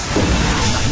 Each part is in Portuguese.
Na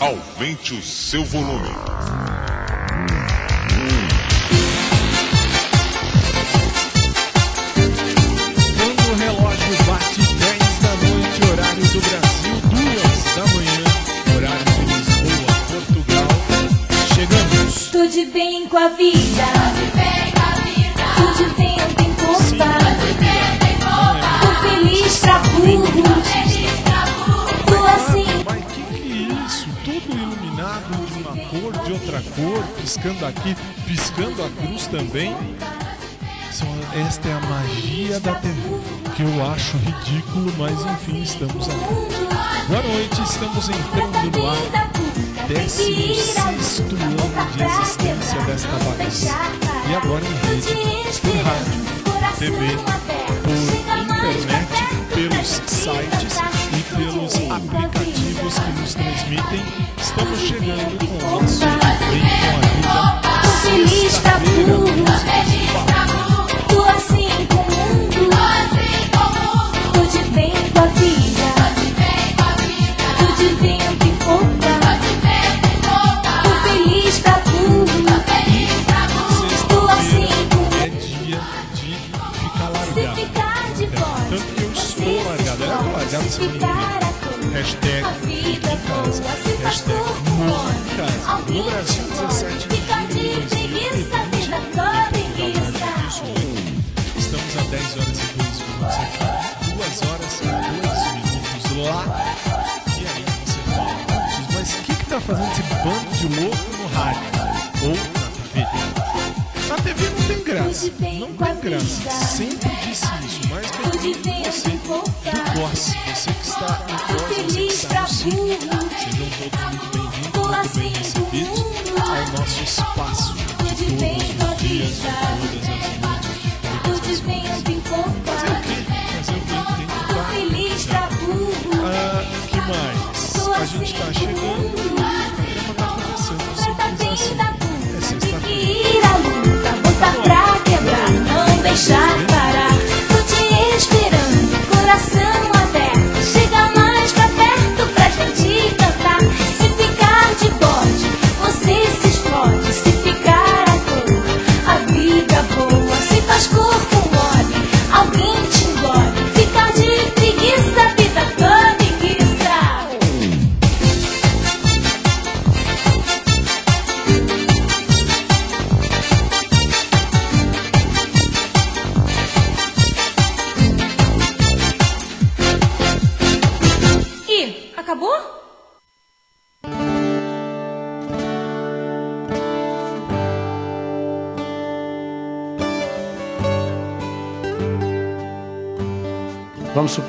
Aumente o seu volume. Quando o relógio bate 10 da noite, horário do Brasil, 2 da manhã, horário de Lisboa, Portugal, chegamos. Tudo bem com a vida. Tudo bem, não tem culpa. Tô feliz pra burro. Outra cor, piscando aqui, piscando a cruz também. Esta é a magia da TV, que eu acho ridículo, mas enfim, estamos aqui. Boa noite, estamos entrando no ar. 16 ano de existência desta bagaça. E agora em rede, por rádio, TV, por internet, pelos sites e pelos aplicativos que nos transmitem. Estamos chegando com o nosso Feliz do Paulo. Tô assim com o mundo. Tudo bem com a vida. Tudo bem, não tem culpa. Tô feliz. Tô assim com é dia de ficar Se ficar de fora. Tanto que eu estou largado. Eu tô largado Se semana ficar inteira. à toa. Hashtag A fique vida em boa, casa. se faz Hashtag em casa. Alguém No Brasil, te 17 de a 10 horas e 2 minutos aqui, 2 horas e 2 minutos lá. E aí você fala, "Putz, mas o que que tá fazendo esse bando de louco no rádio? Ou na TV? Na TV não tem graça, não tem graça. Sempre disse isso, mas bem-vindo você do COS. Você que está no COS, você que Feliz está no burro. Sejam todos muito bem-vindos, muito assim bem recebidos ao nosso espaço de todos os dias, de todas as noites, de todas as Tudo bem, não tem Fazer o quê? Fazer o quê? Tô feliz pra burro. Ah, que mais? A gente tá chegando, o programa tá começando, simples bem assim. da É burro. Tem que sexta-feira. ir à luta, botar pra quebrar, não deixar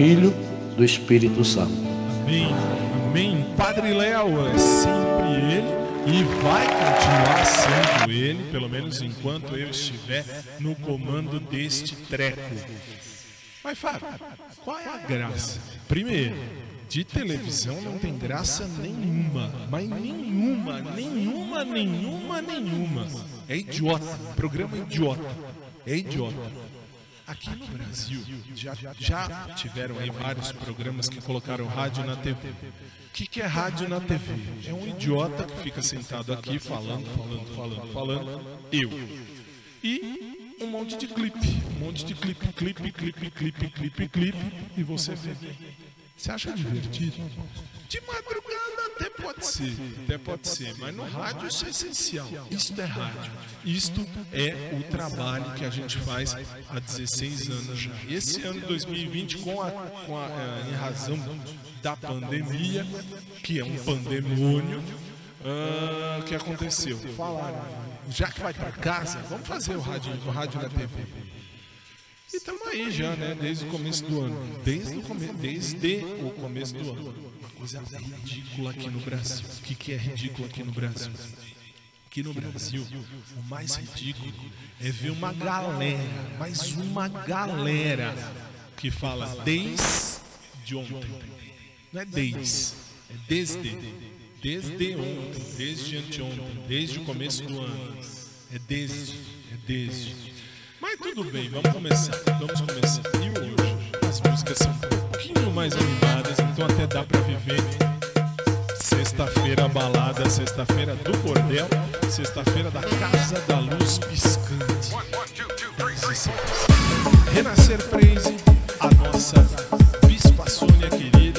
Filho, do Espírito Santo. Amém. Amém. Padre Léo é sempre ele e vai continuar sendo ele, pelo menos enquanto eu estiver no comando deste treco. Mas Fábio, qual é a graça? Primeiro, de televisão não tem graça nenhuma, mas nenhuma, nenhuma, nenhuma, nenhuma. É idiota, programa idiota. É idiota. Aqui no Brasil já, já tiveram aí vários programas que colocaram rádio na TV. O que, que é rádio na TV? É um idiota que fica sentado aqui falando, falando, falando, falando. Eu. E um monte de clipe. Um monte de clipe, clipe, clipe, clipe, clipe, clipe. E você vê. Você acha divertido? De madrugada até pode ser, até pode ser, mas no rádio isso é essencial. Isto é rádio. Isto é o trabalho que a gente faz há 16 anos já. Esse ano 2020, com a, com a, é, em razão da pandemia, que é um pandemônio, ah, o que aconteceu? Falaram, já que vai para casa, vamos fazer o rádio, o rádio na TV. E estamos aí já, né? Desde o começo do ano. Desde o, come... Desde o começo do ano. Uma coisa ridícula aqui no Brasil. O que, que é ridículo aqui no Brasil? Aqui no Brasil, o mais ridículo é ver uma galera, mais uma galera, que fala desde ontem. Não é desde, é desde. Desde ontem, desde anteontem, desde o começo do ano. É desde, é desde. Mas tudo bem, vamos começar. Vamos começar. E hoje as músicas são um pouquinho mais animadas, então até dá pra viver. Sexta-feira balada, sexta-feira do Cordel, sexta-feira da Casa da Luz Piscante. Renascer Praise, a nossa Bispa Sônia querida,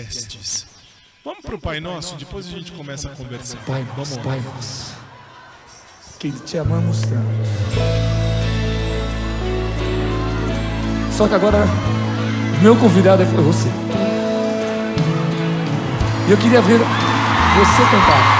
podcasts. Vamos pro Pai Nosso, depois a gente começa a conversar. Pai nosso, lá. Pai nosso, que te amamos tanto. Só que agora, meu convidado é você. E eu queria ver você cantar.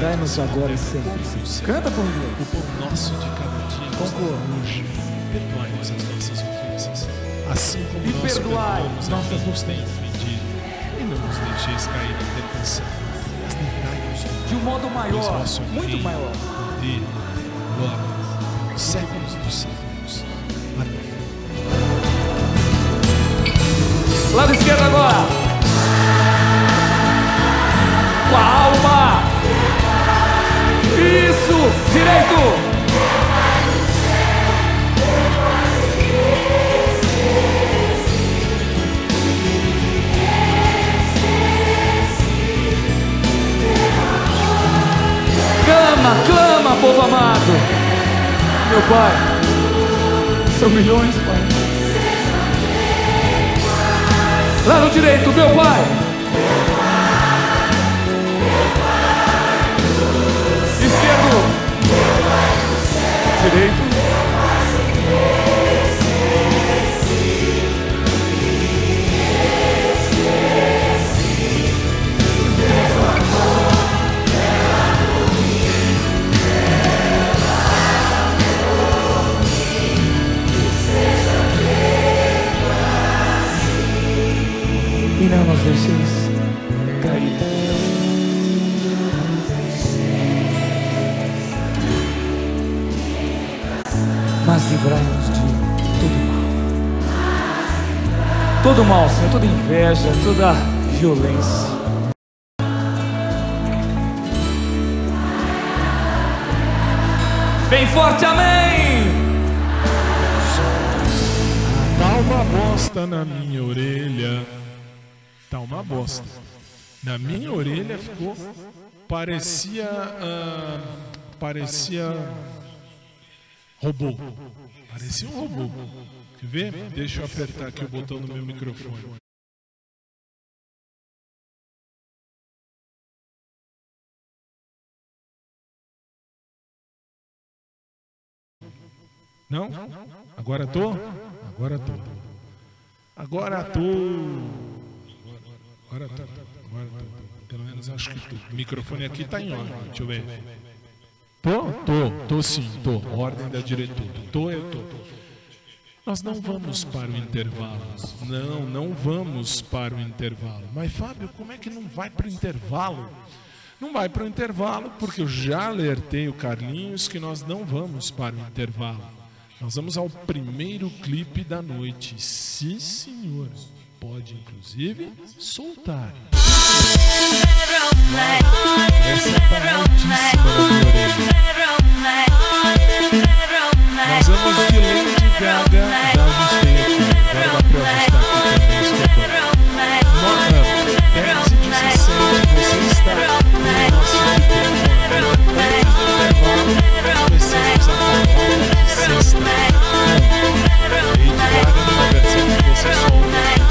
Dai-nos agora e sempre. Canta por O Deus. pão nosso de cada dia nos hoje. Perdoai-nos as nossas ofensas, assim como E nós perdoai perdoamos a quem nos tem ofendido. E não nos deixeis cair em tentação, mas livrai-nos De um modo maior, muito reino, maior. poder, glória, séculos dos séculos. Amém. Lado esquerdo agora. Com a alma. Direito. Clama, clama, povo amado. Meu Pai. São milhões, Pai. Lado direito, meu pai. Direito. Não nos deixeis livrai-nos de todo mal. Todo mal, Senhor, toda inveja, toda violência. Bem forte, amém! Tá uma bosta na minha orelha. Tá uma bosta. Na minha orelha ficou. Parecia. ah, parecia. Robô. Parecia um robô. Quer ver? Deixa eu apertar aqui o botão do meu microfone. Não? Agora tô? Agora tô. Agora tô. Agora tô. Agora tô. Pelo menos acho que tô. O microfone aqui tá em ordem. Deixa eu ver. Tô? Tô. Tô sim. Tô. Ordem da diretora. Tô, eu tô. Nós não vamos para o intervalo. Não, não vamos para o intervalo. Mas, Fábio, como é que não vai para o intervalo? Não vai para o intervalo porque eu já alertei o Carlinhos que nós não vamos para o intervalo. Nós vamos ao primeiro clipe da noite. Sim, senhor. Pode inclusive soltar. Essa é altíssima Nós vamos de Lady Gaga, já ajustei aqui. Agora dá pra ajustar aqui também temporários. Nota 10 e 17, você está no nosso tempo. Antes do intervalo, começamos a falar de sexta. Lady Gaga numa versão que você só.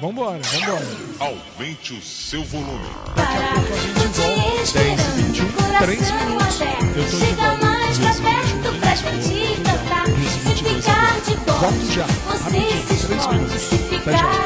Vambora, vambora. Aumente o seu volume. Daqui a pouco a gente volta. 10 e 21, 3 minutos. Eu tô de Chega volta. mais pra perto pra gente cantar. Se ficar de Volto já, você rapidinho, se três esconde. minutos. Se Até ficar já.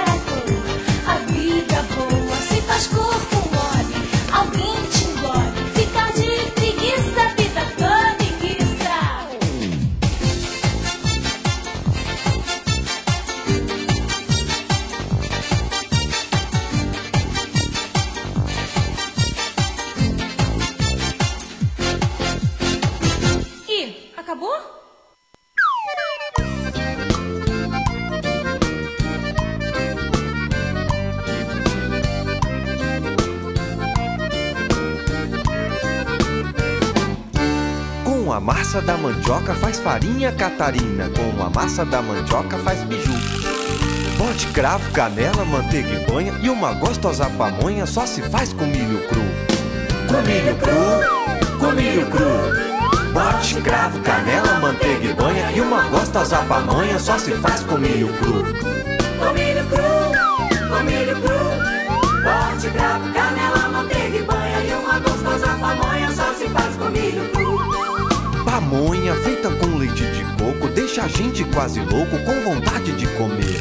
Catarina, com a massa da mandioca faz biju. Bote cravo, canela, manteiga e banha e uma gostosa pamonha só se faz com milho cru. Com milho cru, com milho cru. Bote cravo, canela, manteiga e banha e uma gostosa pamonha só se faz com milho cru. Deixa a gente quase louco com vontade de comer.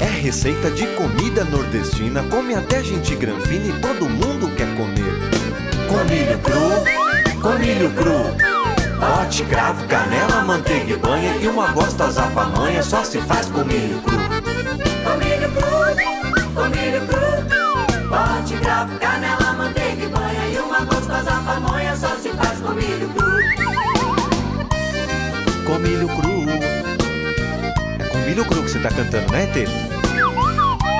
É receita de comida nordestina, come até gente granfina e todo mundo quer comer. Com milho cru, com milho cru. Bote, cravo, canela, manteiga e banha e uma gostosa pamonha só se faz com milho cru. Com milho cru, com milho cru. Bote cravo, canela, manteiga e banha. E uma gostosa pamonha milho cru que você tá cantando, né, Tê?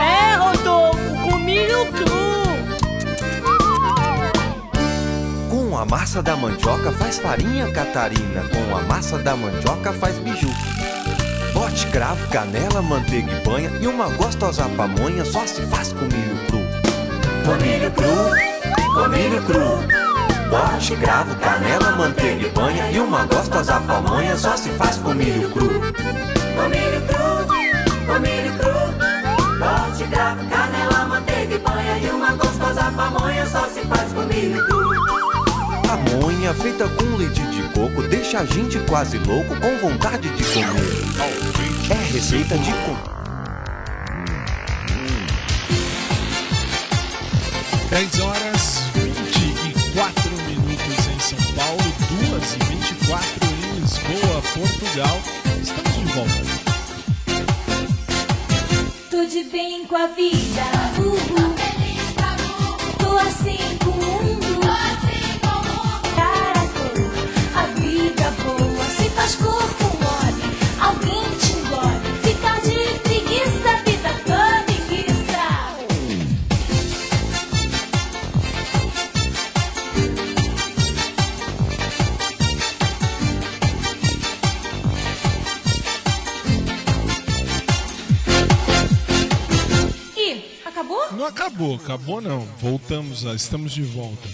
É, Rodolfo, com milho cru. Com a massa da mandioca faz farinha catarina, com a massa da mandioca faz biju. Bote cravo, canela, manteiga e banha e uma gostosa pamonha só se faz com milho cru. Com milho cru, com milho cru. Bote cravo, canela, manteiga e banha e uma gostosa pamonha só se faz com milho cru. Com milho cru, com milho cru. Bote cravo, canela, manteiga e banha. E uma gostosa pamonha só se faz com milho cru. Pamonha feita com leite de coco deixa a gente quase louco com vontade de comer. É receita de comer. 10 horas 24 minutos em São Paulo, 2 e 24 em Lisboa, Portugal. Estamos de volta. Tô de bem com a vida, uhul. Tô assim com o mundo. Cara a vida boa se faz corpo acabou, acabou não. Voltamos, estamos de volta.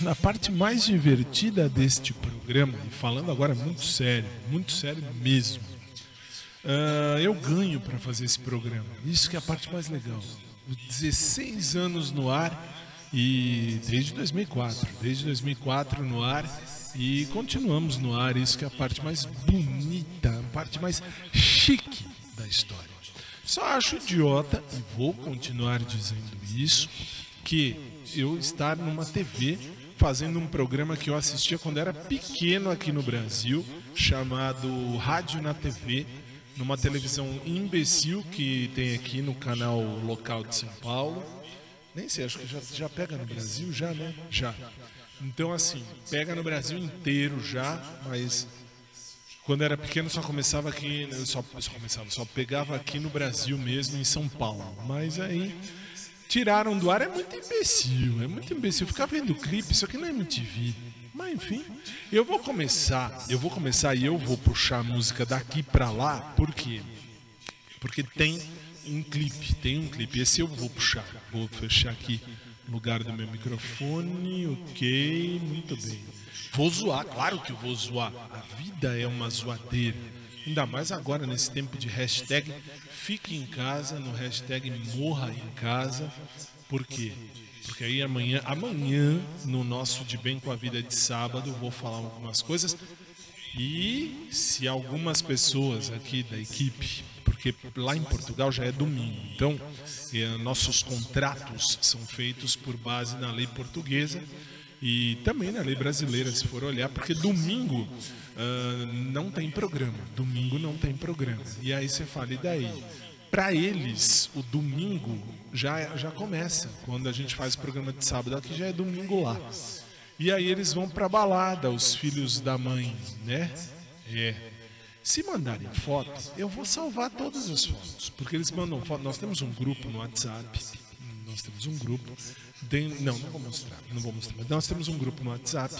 Na parte mais divertida deste programa, e falando agora muito sério, muito sério mesmo, ah, eu ganho para fazer esse programa. Isso que é a parte mais legal. 16 anos no ar e desde 2004, desde 2004 no ar e continuamos no ar. Isso que é a parte mais bonita, a parte mais chique da história. Só acho idiota, e vou continuar dizendo isso, que eu estar numa TV fazendo um programa que eu assistia quando era pequeno aqui no Brasil, chamado Rádio na TV, numa televisão imbecil que tem aqui no canal local de São Paulo. Nem sei, acho que já, já pega no Brasil, já, né? Já. Então, assim, pega no Brasil inteiro já, mas quando era pequeno só começava aqui, só, só começava, só pegava aqui no Brasil mesmo, em São Paulo. Mas aí tiraram do ar, é muito imbecil, é muito imbecil. Ficar vendo clipe, isso aqui não é MTV. Mas enfim, eu vou começar, eu vou começar e eu vou puxar a música daqui pra lá, por quê? Porque tem um clipe, tem um clipe. Esse eu vou puxar. Vou fechar aqui o lugar do meu microfone, ok, muito bem. Vou zoar, claro que eu vou zoar. A vida é uma zoadeira. Ainda mais agora nesse tempo de hashtag fique em casa, no hashtag morra em casa. Por quê? Porque aí amanhã, amanhã, no nosso De Bem com a Vida de sábado, vou falar algumas coisas. E se algumas pessoas aqui da equipe, porque lá em Portugal já é domingo, então eh, nossos contratos são feitos por base na lei portuguesa e também na lei brasileira, se for olhar, porque domingo ah, não tem programa. Domingo não tem programa. E aí você fala, e daí? Para eles, o domingo já, já começa. Quando a gente faz o programa de sábado aqui, já é domingo lá. E aí eles vão pra balada, os filhos da mãe, né? É. Se mandarem foto, eu vou salvar todas as fotos. Porque eles mandam foto. Nós temos um grupo no WhatsApp. Nós temos um grupo. de- Não, não vou mostrar. Não vou mostrar. Mas nós temos um grupo no WhatsApp.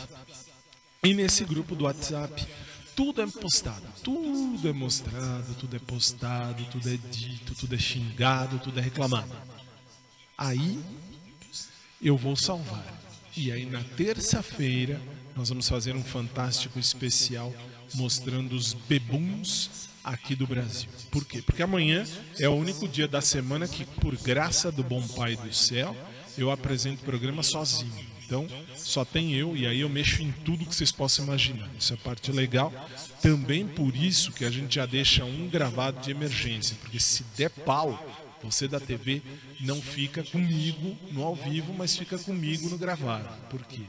E nesse grupo do WhatsApp, tudo é postado, tudo é mostrado, tudo é postado, tudo é dito, tudo é xingado, tudo é reclamado. Aí eu vou salvar. E aí na terça-feira nós vamos fazer um fantástico especial mostrando os bebuns aqui do Brasil. Por quê? Porque amanhã é o único dia da semana que, por graça do bom Pai do céu, eu apresento o programa sozinho. Então, só tem eu e aí eu mexo em tudo que vocês possam imaginar. Isso é a parte legal. Também por isso que a gente já deixa um gravado de emergência, porque se der pau, você da TV não fica comigo no ao vivo, mas fica comigo no gravado. Por quê?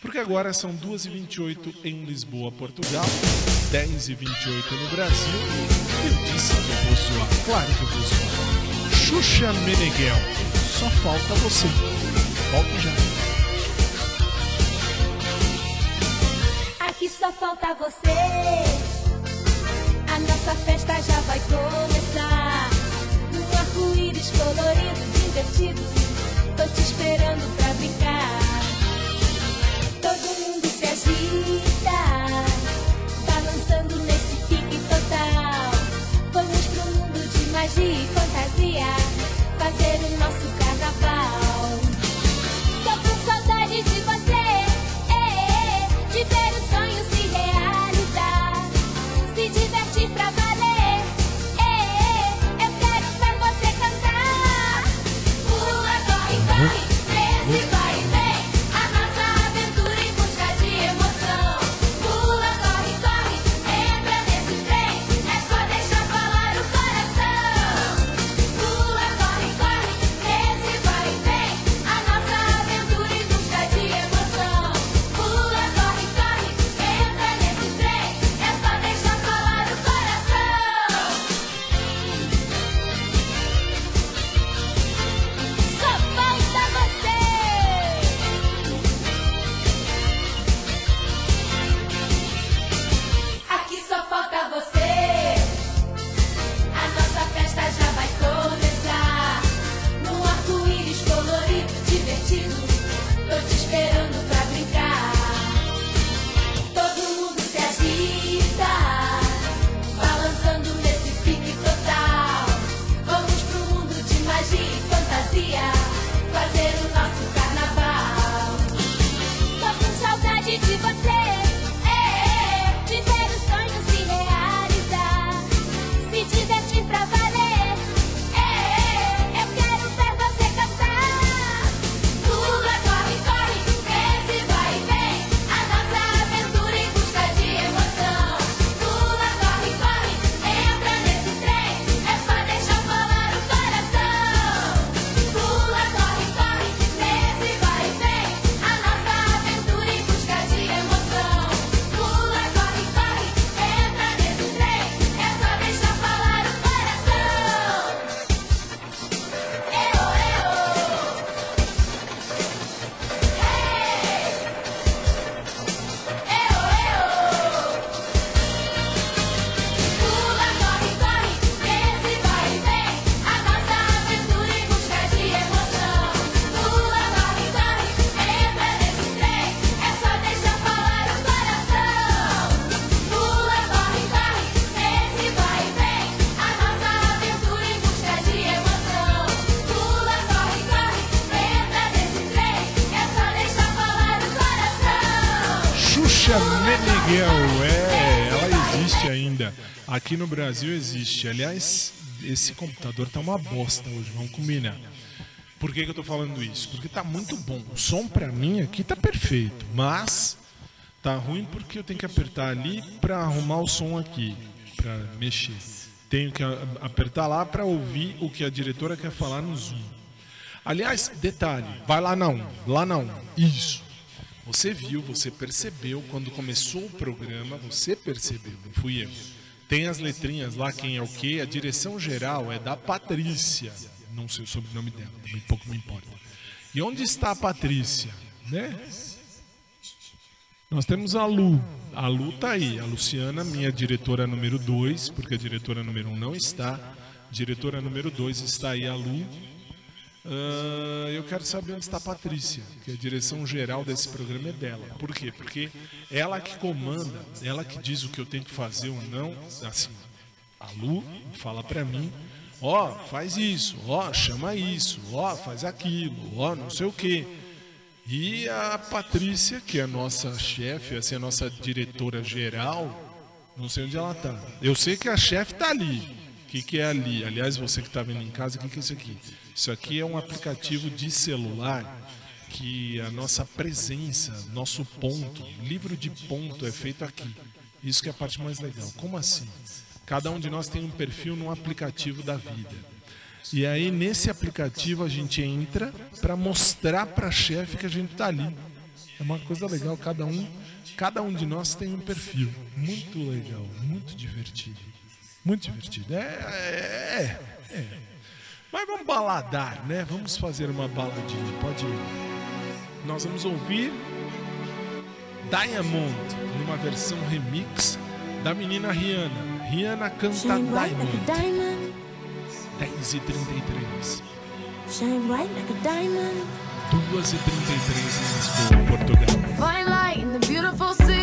Porque agora são 2h28 em Lisboa, Portugal, 10h28 no Brasil. Eu disse que eu vou zoar, claro que eu vou zoar. Xuxa Meneghel, só falta você. Volto já. Aqui só falta você. A nossa festa já vai começar. Num arco-íris colorido, divertido. Tô te esperando pra brincar. Todo mundo se agita, Xuxa Meneghel, é, ela existe ainda. Aqui no Brasil existe. Aliás, esse computador tá uma bosta hoje, vamos combinar. Por que, que eu tô falando isso? Porque tá muito bom. O som pra mim aqui tá perfeito, mas tá ruim porque eu tenho que apertar ali pra arrumar o som aqui, pra mexer. Tenho que apertar lá pra ouvir o que a diretora quer falar no Zoom. Aliás, detalhe, vai lá não, lá não. Isso. Você viu, você percebeu quando começou o programa, você percebeu, não fui eu. Tem as letrinhas lá, quem é o quê? A direção geral é da Patrícia. Não sei o sobrenome dela, também pouco me importa. E onde está a Patrícia? Né? Nós temos a Lu. A Lu tá aí. A Luciana, minha diretora número 2, porque a diretora número 1 um não está. Diretora número 2 está aí a Lu. Ah, eu quero saber onde está a Patrícia, que a direção geral desse programa é dela. Por quê? Porque ela que comanda, ela que diz o que eu tenho que fazer ou não. Assim, a Lu fala pra mim, ó, faz isso, ó, chama isso, ó, faz aquilo, ó, não sei o quê. E a Patrícia, que é a nossa chefe, assim, a nossa diretora geral, não sei onde ela tá. Eu sei que a chefe tá ali. O que, que é ali? Aliás, você que tá vendo em casa, o que, que é isso aqui? Isso aqui é um aplicativo de celular que a nossa presença, nosso ponto, livro de ponto é feito aqui. Isso que é a parte mais legal. Como assim? Cada um de nós tem um perfil num aplicativo da vida. E aí nesse aplicativo a gente entra para mostrar para a chefe que a gente tá ali. É uma coisa legal, cada um, cada um de nós tem um perfil. Muito legal, muito divertido. Muito divertido. É, é, é. Mas vamos baladar, né? Vamos fazer uma baladinha. Pode ir. Nós vamos ouvir Diamond numa versão remix da menina Rihanna. Rihanna canta bright like Diamond. diamond. 10 e 33 Shine bright like a diamond. 2 e 33 em Lisboa, Portugal. Fine light in the beautiful sea.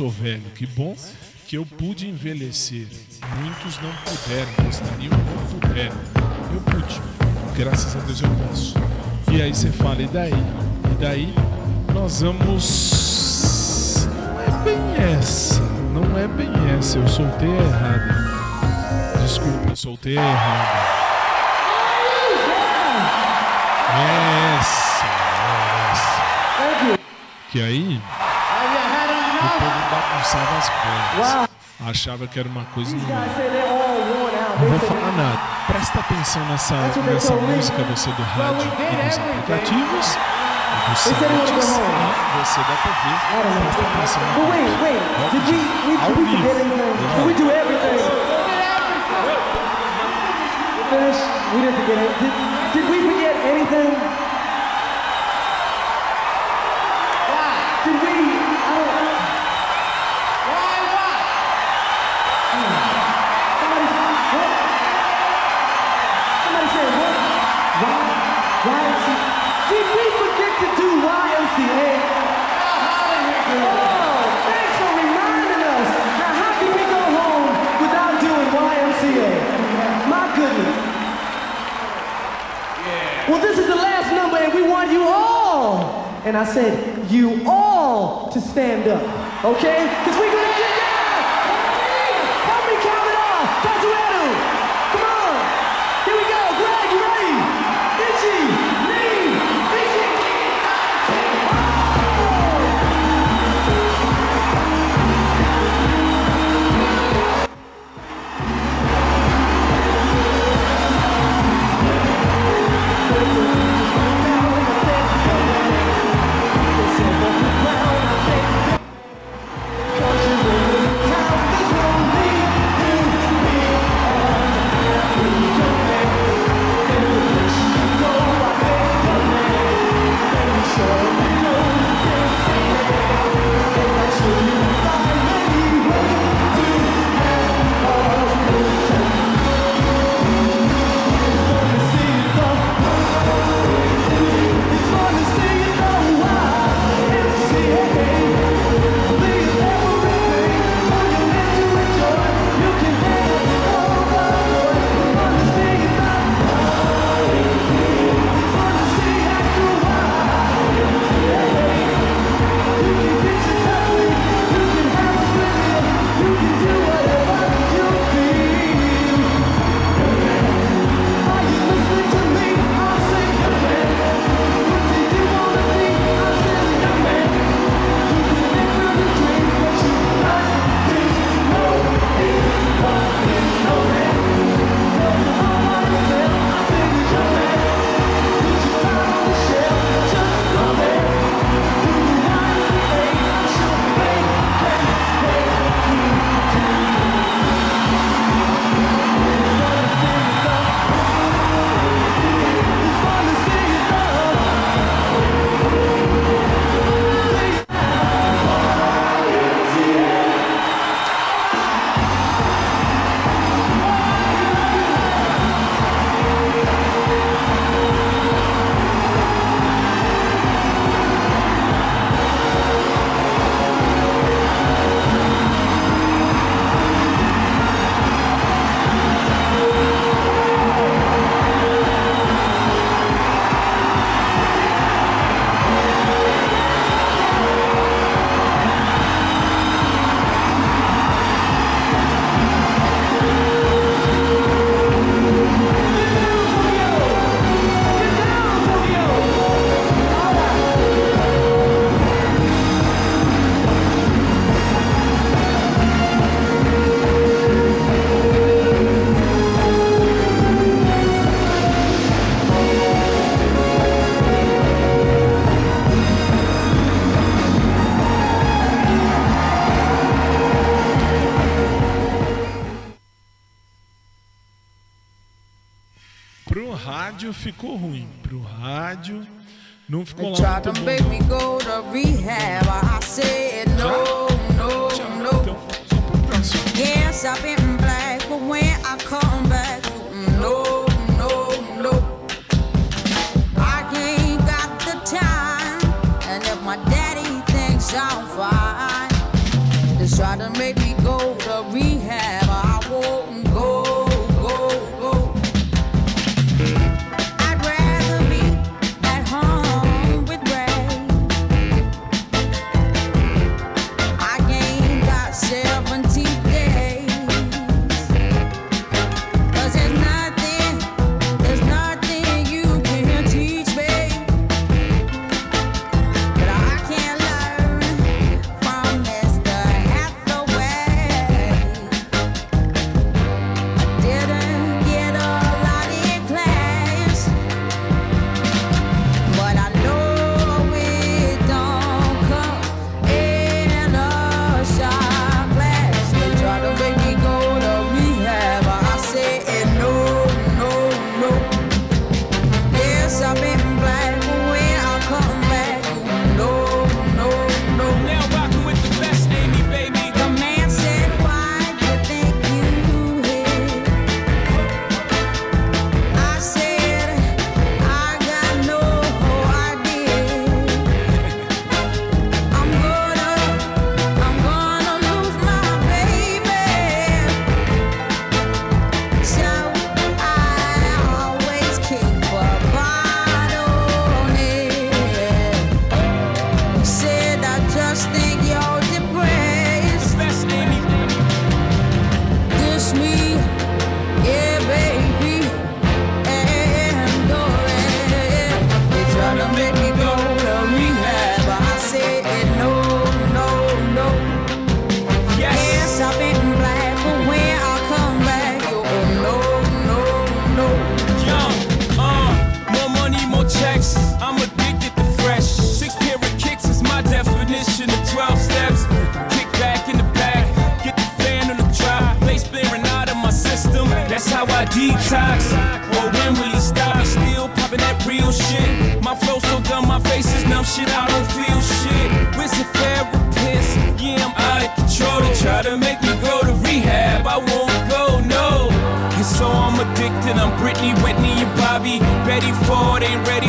Sou velho, que bom que eu pude envelhecer. Muitos não puderam, gostariam, não puderam. Eu pude. Graças a Deus eu posso. E aí você fala, e daí? E daí nós vamos. Não é bem essa. Não é bem essa. Eu soltei errada. Desculpa, soltei errada. É essa. É essa. Que aí o povo bagunçava as bolas. Achava que era uma coisa não. Não vou falar nada. Presta atenção nessa, nessa música, você do rádio e dos aplicativos, e dos sites e você da TV. Presta atenção Ao vivo. it. Did, did we forget anything? And I said, you all to stand up, okay? Because we're rádio ficou ruim. Pro rádio não ficou lá muito bom. said no, no, no. Yes, I've been black, but when I come back, no, no, no. I ain't got the time, and if my daddy thinks I'm fine, they try to make detox. Well, when will he stop? Still popping that real shit. My flow so dumb, my face is numb. Shit, I don't feel shit. Where's the therapist? Yeah, I'm out of control. They try to make me go to rehab. I won't go, no. And so I'm addicted. I'm Britney, Whitney, and Bobby. Betty Ford ain't ready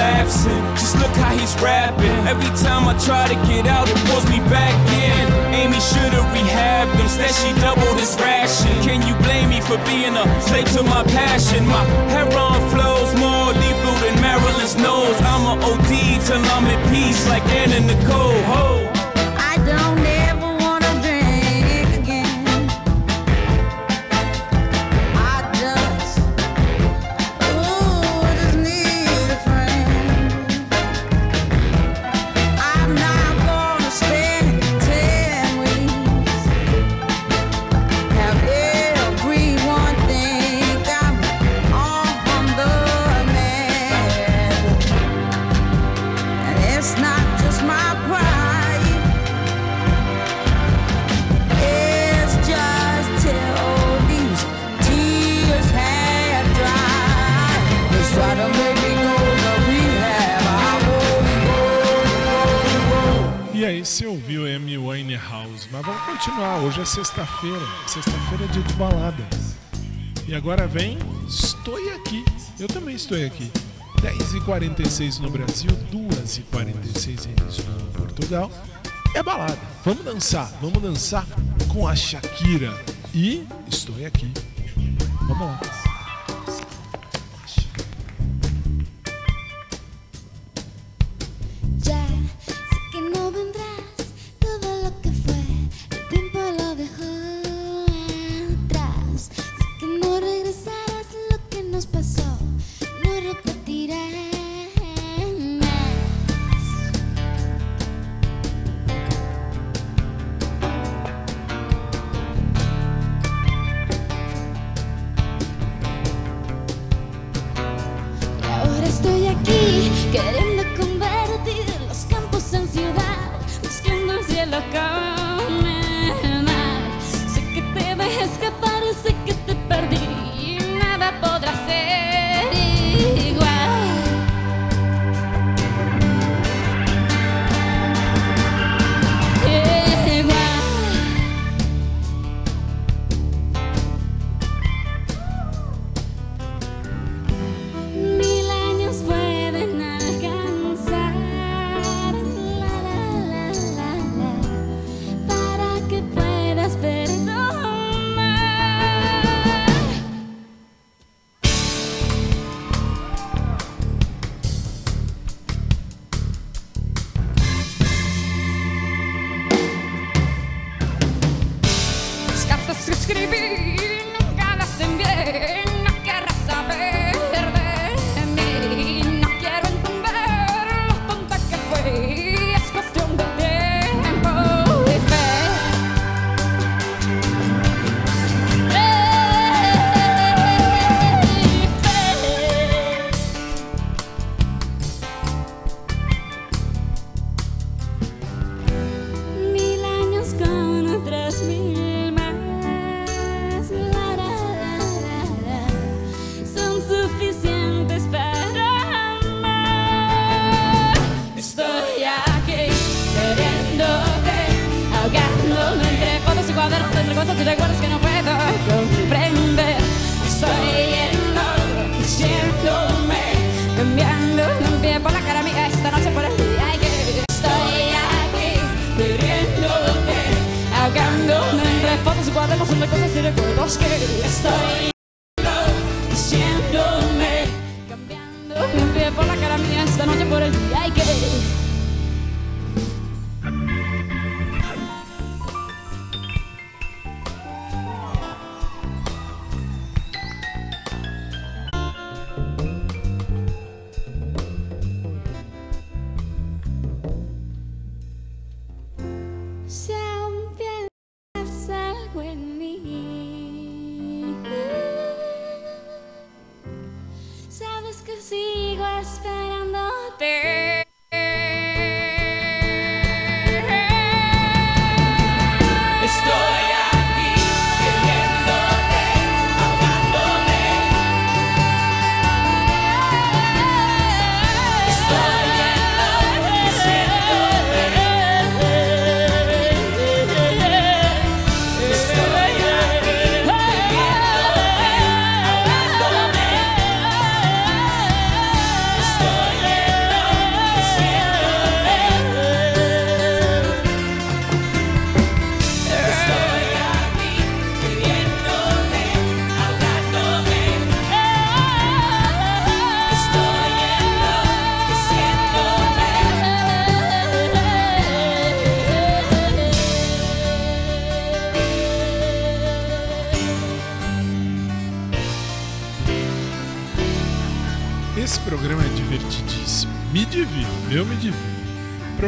relapsing. Just look how he's rapping. Every time I try to get out, it pulls me back in. Amy should've rehabbed him. Instead, she doubled his ration. Can you blame me for being a slave to my passion? My heroin flows more lethal than Marilyn's nose. I'm a OD till I'm at peace, like Anna Nicole. Ho. Ouviu Amy Winehouse? Mas vamos continuar. Hoje é sexta-feira. Sexta-feira é dia de baladas. E agora vem Estou Aqui. Eu também estou aqui. 10h46 no Brasil, 2h46 em Portugal. É balada. Vamos dançar. Vamos dançar com a Shakira. E Estou Aqui. Vamos lá.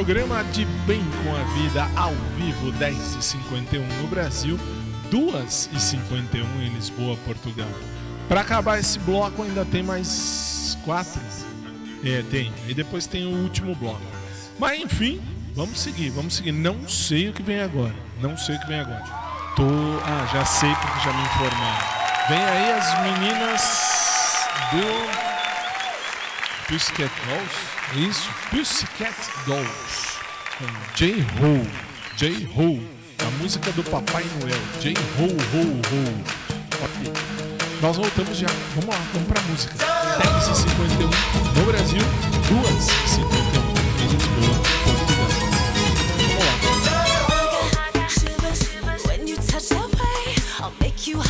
Programa de Bem com a Vida ao vivo, 10h51 no Brasil, 2h51 em Lisboa, Portugal. Para acabar esse bloco, ainda tem mais quatro. É, tem. E depois tem o último bloco. Mas enfim, vamos seguir, vamos seguir. Não sei o que vem agora. Não sei o que vem agora. Tô. Ah, já sei porque já me informaram. Vem aí as meninas do Pussycat Dolls? Isso? Pussycat Dolls. Com J-Ho. J-Ho. A música do Papai Noel. J-Ho, Ho, Ho. Ok. Nós voltamos já. Vamos lá, vamos pra música. 10h51 no Brasil, 2h51 em Lisboa, Portugal. Vamos lá. You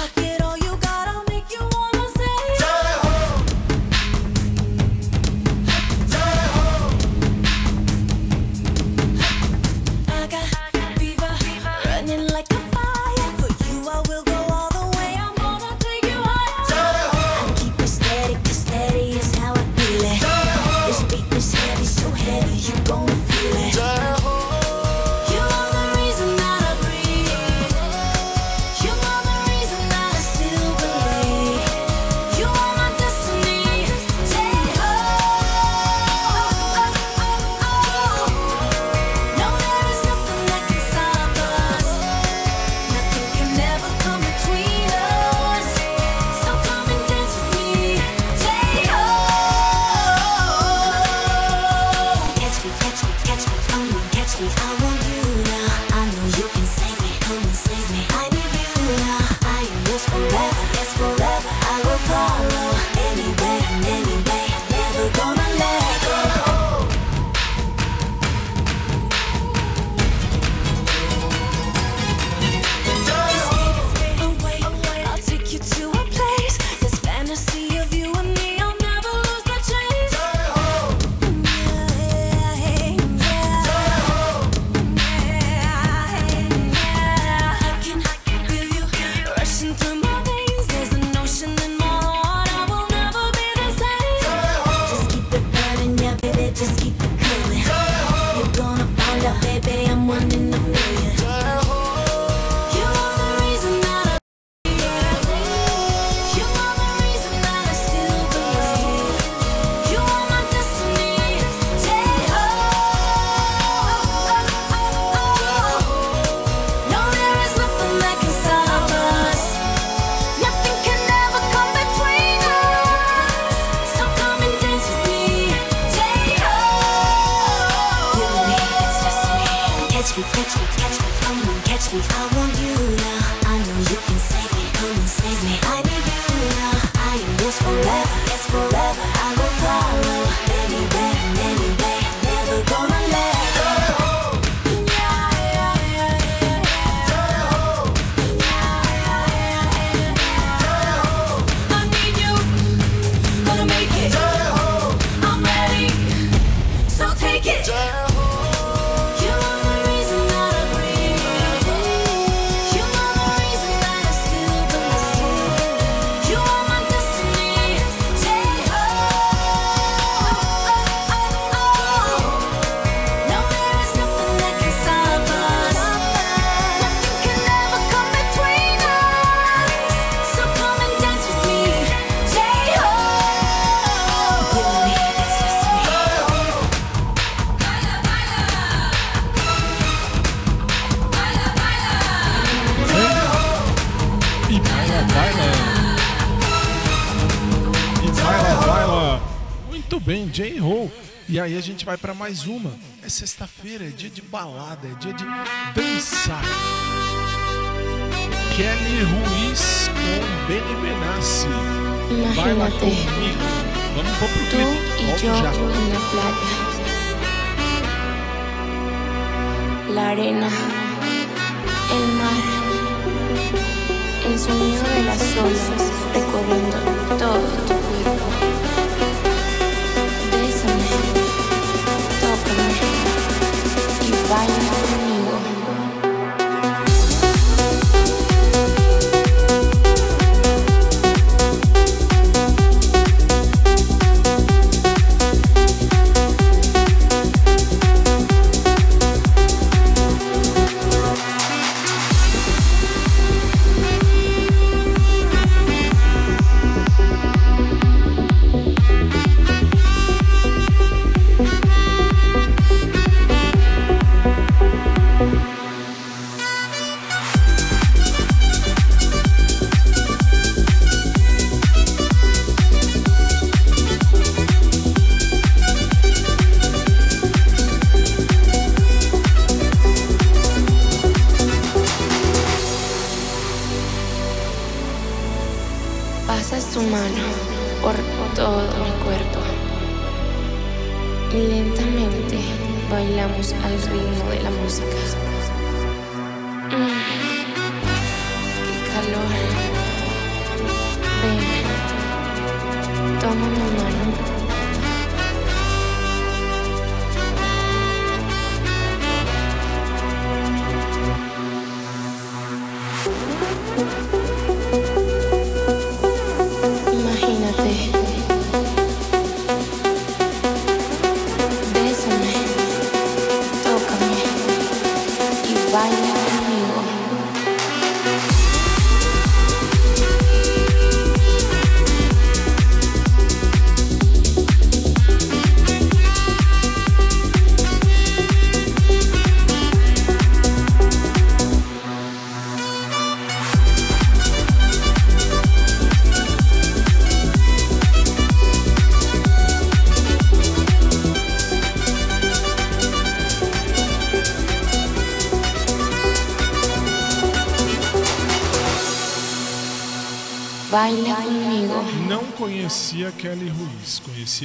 aí a gente vai para mais uma. É sexta-feira, é dia de balada, é dia de dançar. Kelly Ruiz com Benny Benassi. Vai lá comigo. Vamos pro clipe. Volto já. La arena.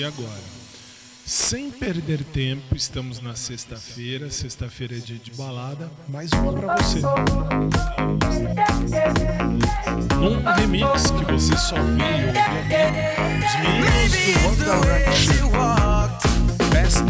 agora. Sem perder tempo, estamos na sexta-feira. Sexta-feira é dia de balada. Mais uma para você. Um remix que você só viu aqui. Os meninos do One Direction. Best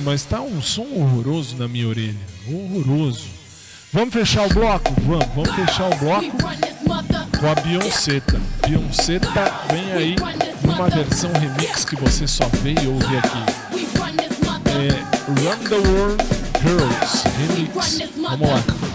ouvindo, mas tá um som horroroso na minha orelha. Horroroso. Vamos fechar o bloco? Vamos, vamos fechar o bloco com a Beyonceta. Beyonceta tá, vem aí numa versão remix que você só vê e ouve aqui. É Run the World Girls Remix. Vamos lá.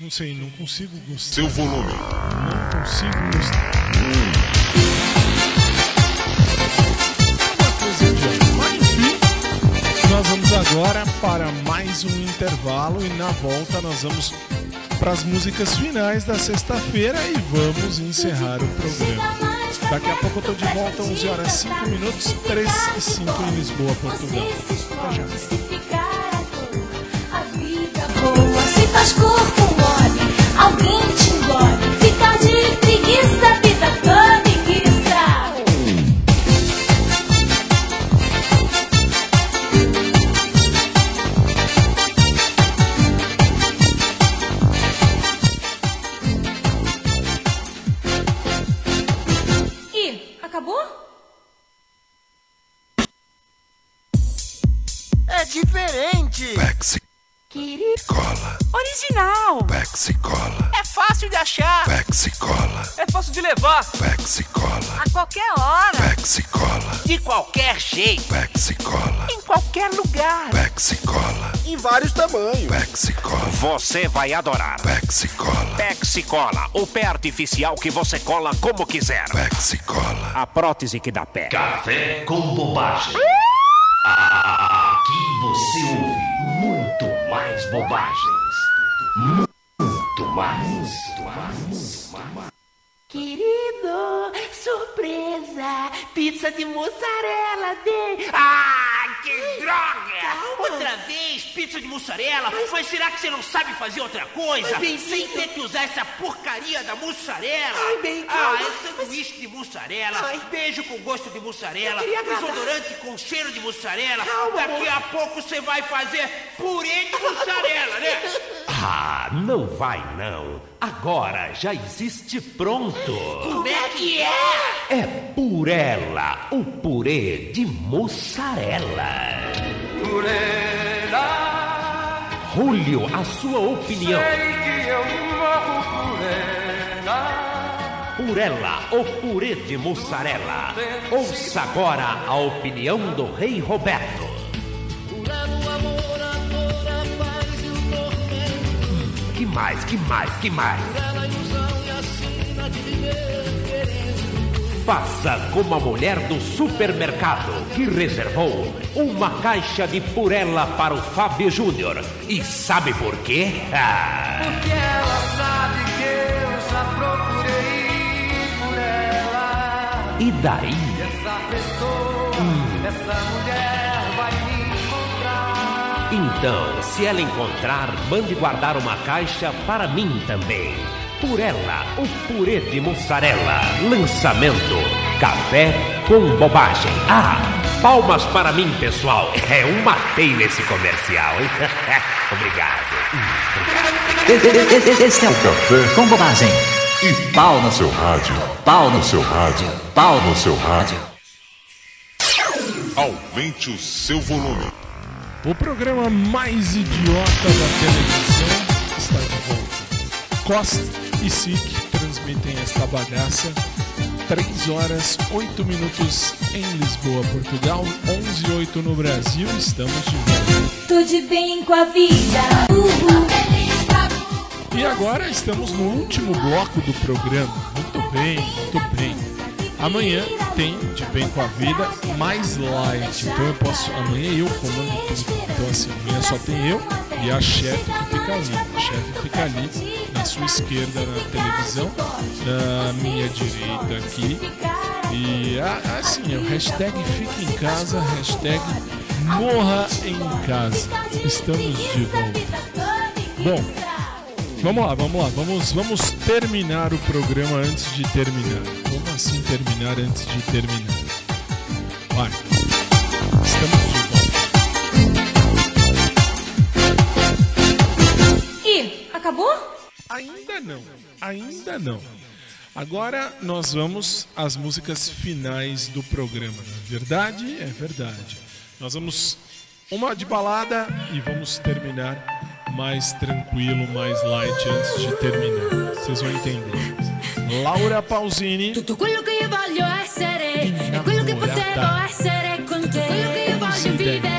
Não sei, não consigo gostar. Seu volume. Não consigo gostar. Mas enfim, nós vamos agora para mais um intervalo e na volta nós vamos para as músicas finais da sexta-feira e vamos encerrar o programa. Daqui a pouco eu tô de volta, 11 horas 5 minutos, 3 e 5 em Lisboa, Portugal. Até já. Se faz corpo alguém te engole. Ficar de preguiça, vida toda enguiça. Ih, acabou? É diferente. Pexi Querido. Cola. Original. Pexi Cola. Fácil de levar. Pexi Cola. A qualquer hora. Pexi Cola. De qualquer jeito. Pexi Cola. Em qualquer lugar. Pexi Cola. Em vários tamanhos. Pexi Cola. Você vai adorar. Pexi Cola. Pexi Cola, o pé artificial que você cola como quiser. Pexi Cola. A prótese que dá pé. Café com bobagem. Aqui você ouve muito mais bobagens. Muito mais. Querido, surpresa! Pizza de mussarela de. Ah, que droga! Outra vez, pizza de mussarela? Mas será que você não sabe fazer outra coisa? Mas, bem, Sem ter que usar essa porcaria da mussarela? Ai, bem, ah, calma. é sanduíche de mussarela, Ai. beijo com gosto de mussarela, desodorante com cheiro de mussarela. Calma, Daqui amor. a pouco você vai fazer purê de mussarela, né? Ah, não vai não. Agora já existe pronto. Como é que é? É Purela, o purê de mussarela. Julio, a sua opinião. Purela, o purê de mussarela. Ouça agora a opinião do Rei Roberto. Hum, mais, que mais, que mais? Faça como a mulher do supermercado que reservou uma caixa de purela para o Fábio Júnior. E sabe por quê? Ah, Porque ela sabe que eu já procurei por ela. e daí? Essa pessoa, essa mulher. Então, se ela encontrar, mande guardar uma caixa para mim também. Purela, o purê de mussarela. Lançamento: Café com bobagem. Ah, palmas para mim, pessoal. É um matei nesse comercial, hein? Obrigado. Esse é o Café com Bobagem. E pau no seu rádio. Pau no seu rádio. Pau no seu rádio. Aumente o seu volume. O programa mais idiota da televisão está de volta. Costa e SIC transmitem esta bagaça. 3 horas 8 minutos em Lisboa, Portugal, 11 e 8 no Brasil. Estamos de volta. Tudo bem com a vida. Uhul. E agora estamos no último bloco do programa. Muito bem, muito bem. Amanhã tem De Bem com a Vida mais light. Então eu posso. Amanhã eu comando tudo. Então assim, amanhã só tem eu e a chefe que fica ali. A chefe fica ali na sua esquerda na televisão, na minha direita aqui. E assim, é o hashtag fique em casa, hashtag morra em casa. Estamos de volta. Bom, Vamos lá, vamos lá, vamos, vamos terminar o programa antes de terminar. Terminar antes de terminar? Vai. Estamos de Ih, acabou? Ainda não, ainda não. Agora nós vamos às músicas finais do programa. É verdade? É verdade. Nós vamos uma de balada e vamos terminar mais tranquilo, mais light antes de terminar. Vocês vão entender. Laura Pausini. Tutto quello che io voglio essere è quello che potevo essere con te. Quello che io voglio vivere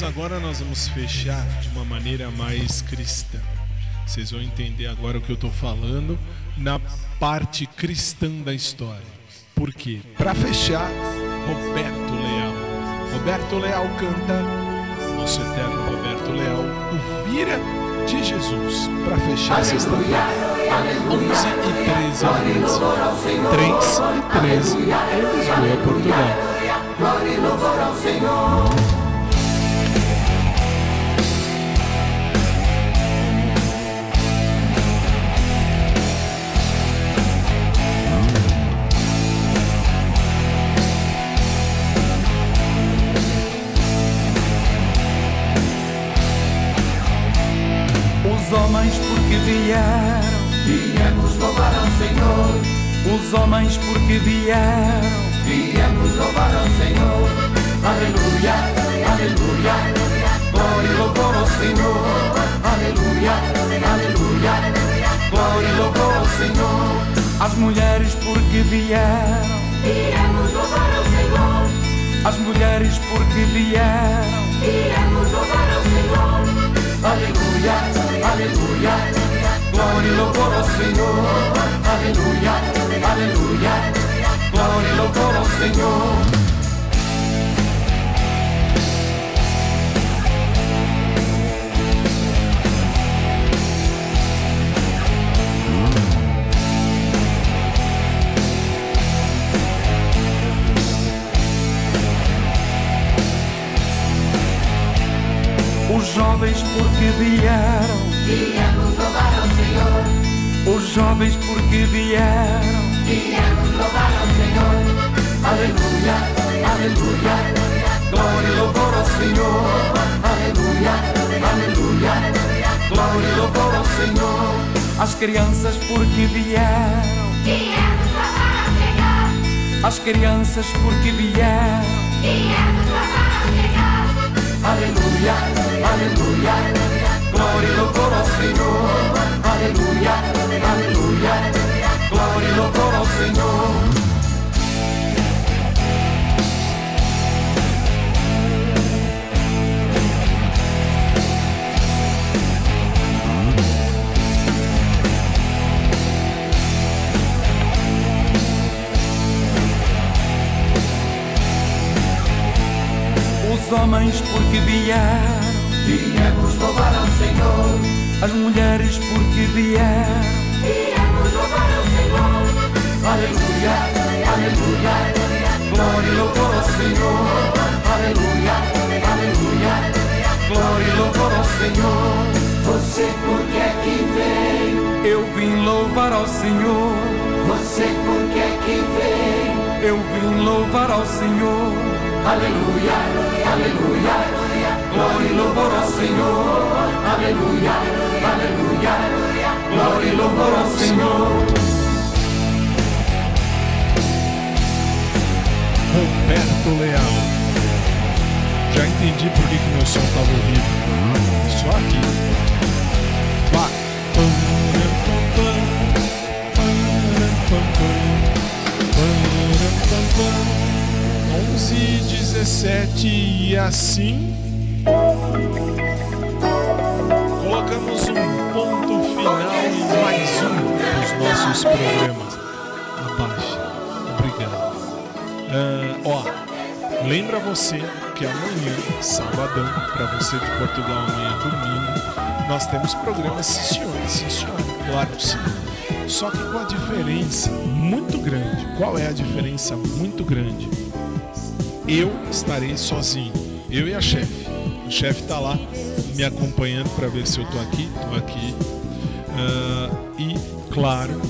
minutos. Agora nós vamos fechar de uma maneira mais cristã. Vocês vão entender agora o que eu tô falando na parte cristã da história. Por quê? Para fechar, Roberto Leal. Roberto Leal canta nosso eterno Roberto Leal, o Vira de Jesus, para fechar sexta-feira. 11 e 13 horas. 3 e 13 em Lisboa, Portugal. Glória e louvor ao Senhor. Vieram, Viemos louvar ao Senhor. Aleluia, aleluia. Glória e louvor ao Senhor. Aleluia, aleluia. Glória e louvor ao Senhor. as mulheres porque vieram, Viemos louvar ao Senhor, as mulheres porque vieram, viemos louvar ao Senhor. Aleluia, aleluia. Glória e louvor ao Senhor. Aleluia, aleluia. Senhor. os jovens porque vieram, Viemos louvar ao Senhor, os jovens porque vieram, aleluia. Glória e louvor ao Senhor. Aleluia, aleluia. Glória e louvor ao Senhor. as crianças porque vieram, Viemos louvar ao Senhor, as crianças porque vieram, viemos louvar ao Senhor. Aleluia, aleluia. Glória e louvor ao Senhor. Aleluia, aleluia. Glória e louvor ao Senhor. Os homens porque vieram, Viemos louvar ao Senhor. as mulheres porque vieram, Viemos louvar ao Senhor, Aleluia, aleluia. Glória e louvor ao Senhor. Aleluia, aleluia. Glória e louvor ao Senhor. Você por que é que veio? eu vim louvar ao Senhor, Você por que é que veio? eu vim louvar ao Senhor. Aleluia, aleluia, glória e louvor ao Senhor. Aleluia, aleluia, glória e louvor ao Senhor. Roberto Leal. Já entendi por que, que meu som estava horrível. Só aqui. Vá. Pam, pam, 15, 17 e assim colocamos um ponto final em mais um dos nossos programas. Abaixa. Obrigado. Uh, ó, lembra você que amanhã, sabadão, para você de Portugal, amanhã domingo, nós temos programa Sim senhor, Sim senhor, claro que sim. Só que com a diferença muito grande. Qual é a diferença muito grande? Eu estarei sozinho, eu e a chefe. O chefe tá lá me acompanhando para ver se eu tô aqui, tô aqui. Ah, e claro,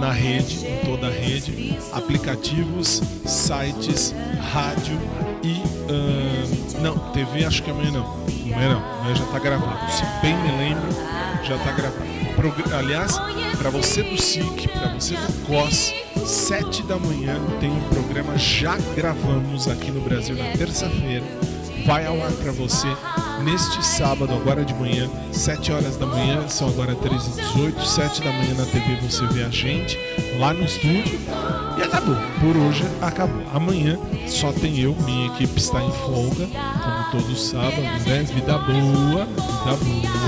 na rede, em toda a rede, aplicativos, sites, rádio e ah, não, TV acho que amanhã não. Amanhã não, amanhã já tá gravado. Se bem me lembro, já tá gravado. Aliás, para você do SIC, para você do COS, 7 da manhã tem um programa já gravamos aqui no Brasil na terça-feira. Vai ao ar para você neste sábado, agora de manhã, 7 horas da manhã, são agora 13 h 18 7 da manhã na TV você vê a gente lá no estúdio. E acabou. Por hoje acabou. Amanhã só tem eu, minha equipe está em folga, como todo sábado, né? Vida boa, vida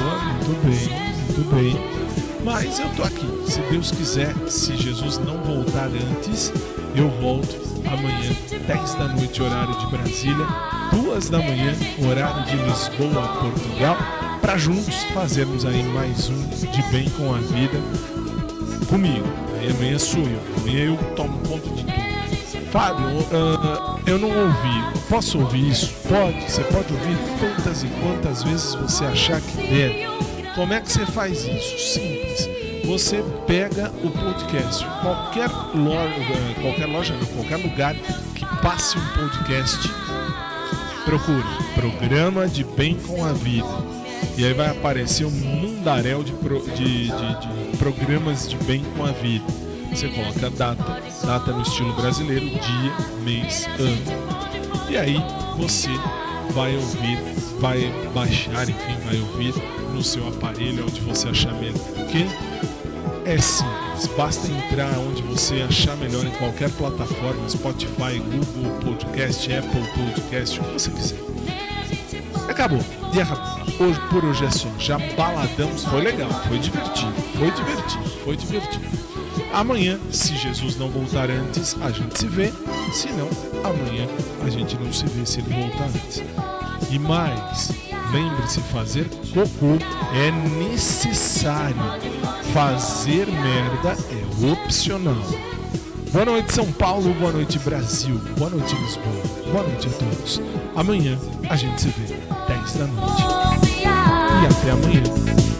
boa, muito bem, muito bem. Mas eu tô aqui. Se Deus quiser, se Jesus não voltar antes, eu volto amanhã, 10 da noite, horário de Brasília, 2 da manhã, horário de Lisboa, Portugal, para juntos fazermos aí mais um de bem com a vida comigo. Aí amanhã sou eu. Amanhã eu tomo conta de tudo. Fábio, ah, eu não ouvi. Posso ouvir isso? Pode. Você pode ouvir tantas e quantas vezes você achar que deve. Como é que você faz isso? Simples. Você pega o podcast, qualquer loja, qualquer loja, não, qualquer lugar que passe um podcast, procure Programa de Bem com a Vida. E aí vai aparecer um mundaréu de, pro- de- de- de programas de bem com a vida. Você coloca a data, data no estilo brasileiro, dia, mês, ano. E aí você vai ouvir, vai baixar, enfim, vai ouvir no seu aparelho onde você achar melhor. Ok? É simples, basta entrar onde você achar melhor em qualquer plataforma, Spotify, Google Podcast, Apple Podcast, o que você quiser. Acabou. E acabou. Hoje, por hoje é só. Já baladamos. Foi legal. Foi divertido. Foi divertido. Foi divertido. Amanhã, se Jesus não voltar antes, a gente se vê. Se não, amanhã a gente não se vê se ele voltar antes. E mais, lembre-se, fazer cocô é necessário. Fazer merda é opcional. Boa noite, São Paulo. Boa noite, Brasil. Boa noite, Lisboa. Boa noite a todos. Amanhã a gente se vê, 10 da noite. E até amanhã.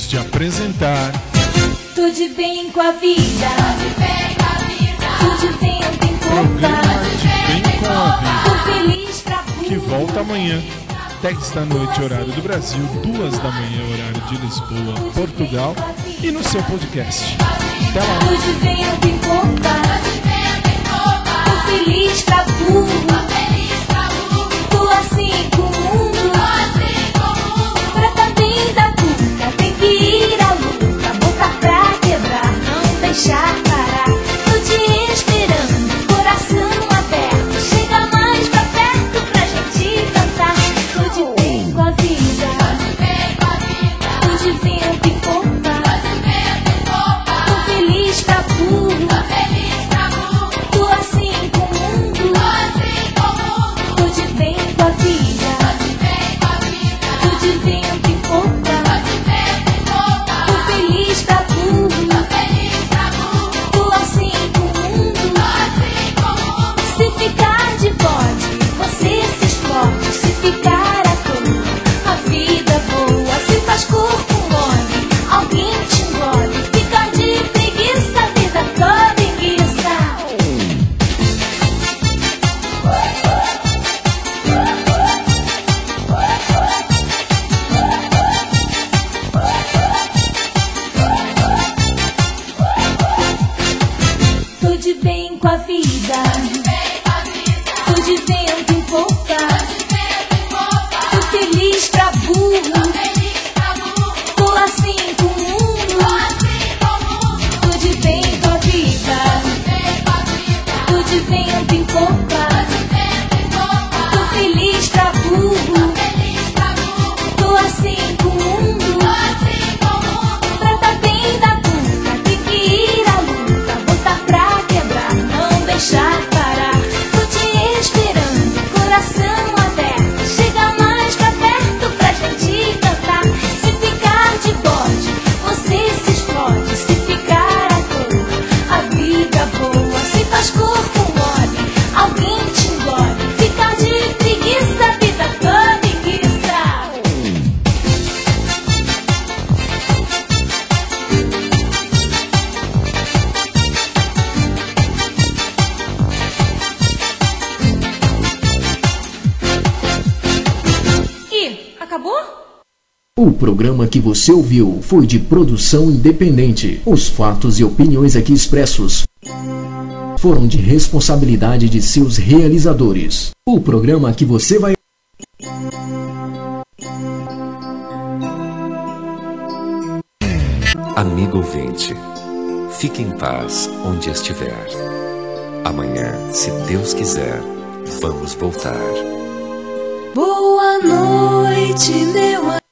Acabamos de apresentar Tudo bem com a vida. Tudo de bem tem Programa de Bem com a Vida, Tô feliz pra que volta amanhã, 10 da noite, horário do Brasil, 2 da manhã, horário de Lisboa, Portugal, e no seu podcast. Até lá! Tudo de bem tem contar. Tô feliz pra burro. Tô assim com deixar. foi de produção independente. Os fatos e opiniões aqui expressos foram de responsabilidade de seus realizadores. O programa que você vai Amigo ouvinte, fique em paz onde estiver. Amanhã, se Deus quiser, vamos voltar. Boa noite, meu amigo.